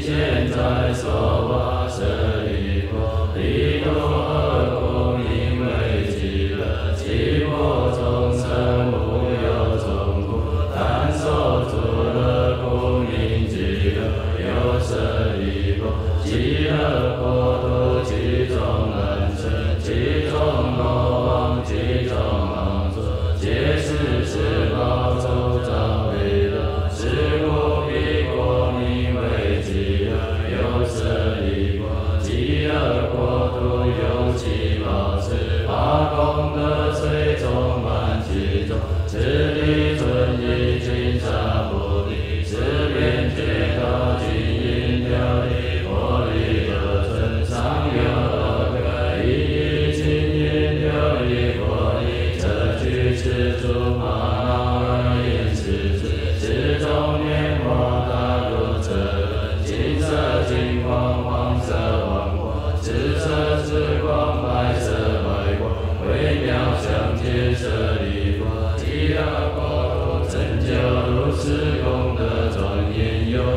现在索哇塞里哆里哆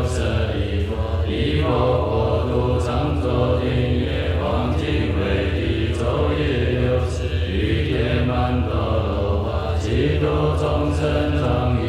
舍利弗依佛国度常作定月光敬为地昼夜流逝雨天般剥落花几度众生长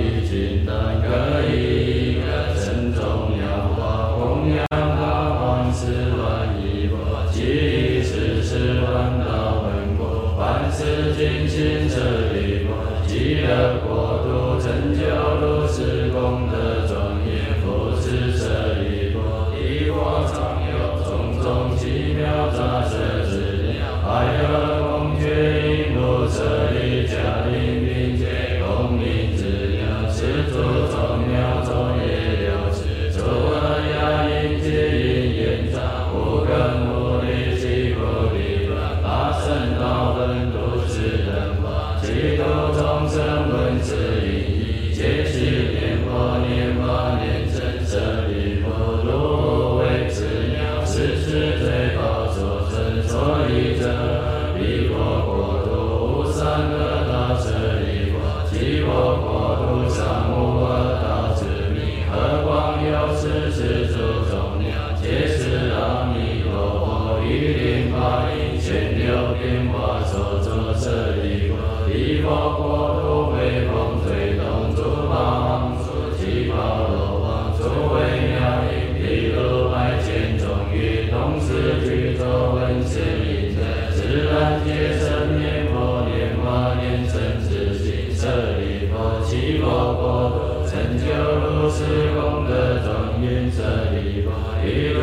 零八一千六变化所作这一个地方国土风吹动诸法王出宝罗王诸位妙音毗百千种于同时具足闻是音自然界念佛念法念生自心舍利佛成就如是功德庄严舍利佛。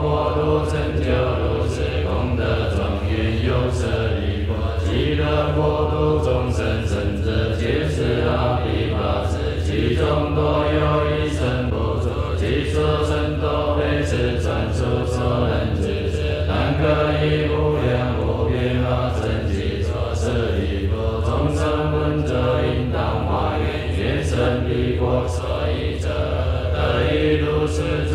过度成就如是功德庄严，有舍利果。其乐国度众生，甚至皆是阿弥陀佛。其中多有一身不住，即说声多悲痴。传出所能知之，但可以无量无边。阿僧竭说舍利果，众生闻者应当化愿。觉生必过，所以者得一诸施主。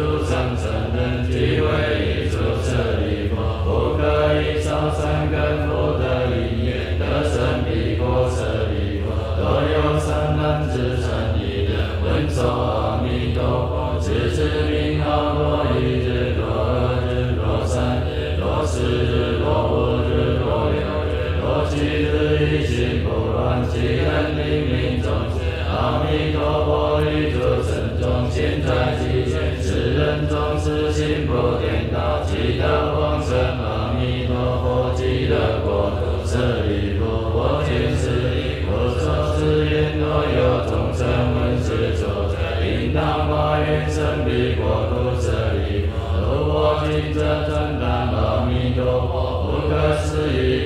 阿弥陀佛，宇宙正中，心在即见，世人众生心不定，哪记得往生？阿弥陀佛，记得国土，舍利弗，我今是以国土是因陀耶，众生闻是咒者，应当发愿生彼国土，舍利弗，如我今者，转达阿弥陀佛不可思议。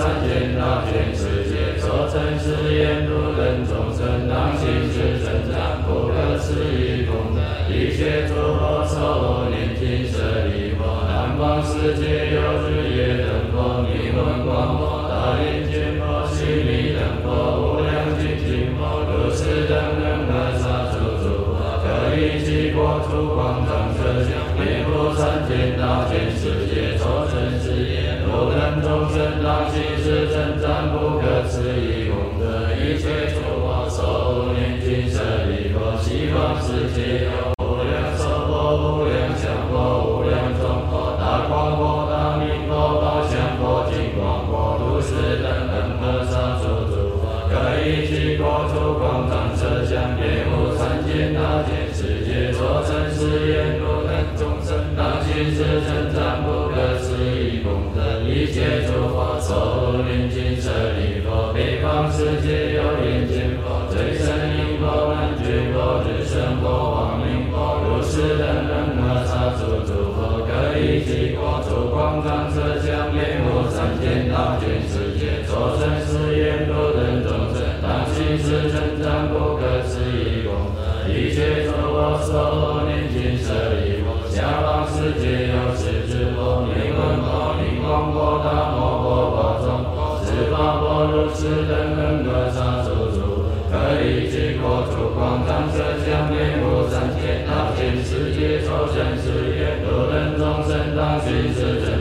三千大千世界，所称是言如等众生，当信是称赞不可思议功德，一切诸佛所念尽舍利佛，南方世界有日月灯佛，名闻广佛大眼见佛，须弥灯佛，无量精进佛，如是等等阿刹诸诸佛，各于其国土广长舌相，遍布三千大千世。界，众生当信是称赞不可思议功德，一切诸佛受念具摄，离佛西方世界。无量寿佛，无量相佛，无量众佛，大光佛，大明佛，大相佛，净光佛，度世灯等菩萨诸佛，可以具国土广大，色香遍满三千大千世界，作真实言，如等众生当信是称赞。一切诸佛所念尽舍利弗，北方世界有眼见佛、最胜音佛、难觉佛、至胜佛、光明佛，如是等等阿刹诸诸佛，各于其国土广长舌相，遍布三千大千世界，所称是言如等众生，当信是称赞不可思议功德，一切诸佛所念尽舍利弗。下方世界有是等等阿刹诸诸佛，各于其国土广当色相，遍布三千大千世界，所称是言如等众生，当信是称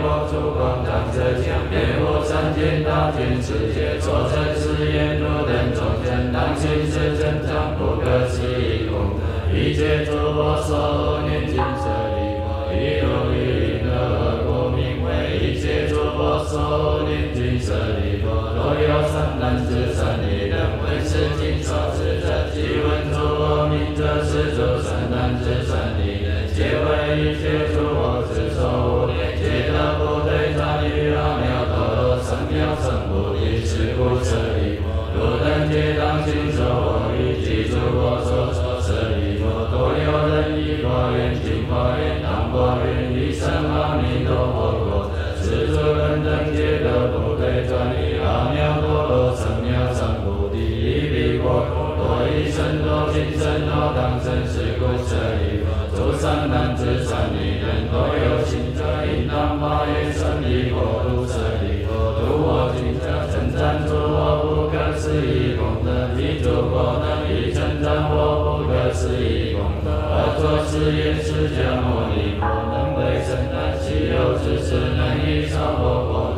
于其国土广长舌相，遍布三千大千世界，所称是言如等众生，当信是增长不可思议功德，一切诸佛所念尽舍利弗，亦如于因得果名为一切诸佛所念尽舍利佛，若有善男子、善女人闻是经所持者，即闻诸佛名者，是诸善。男子善女人，皆为一切诸佛之所多益甚多，今生多当生，是故舍利弗，诸善男子、善女人，若有信者，应当发愿生彼国土。舍利弗，度我今者，称赞诸佛不可思议功德，彼诸佛等亦称赞我不可思议功德。尔作是言：释迦牟尼佛能为甚难，昔有之事，能于娑婆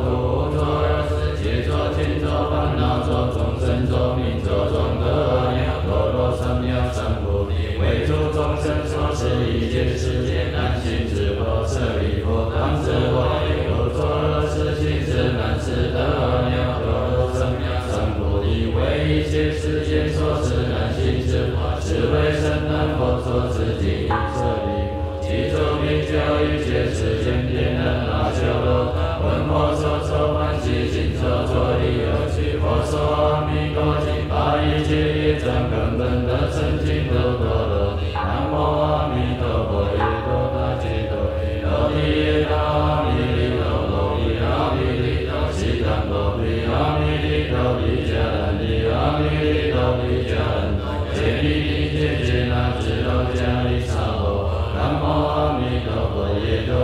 中名叫一切世间遍能阿修罗，闻我所作欢喜心所作意而趣，佛说阿弥陀经，把一切业障根本得生净土多罗。南无阿弥陀佛，耶多那揭多嘿，罗提耶那阿弥利多，罗提阿弥利多，悉檀多毗，阿弥利多毗迦兰提，阿弥利多毗迦兰多，揭谛陀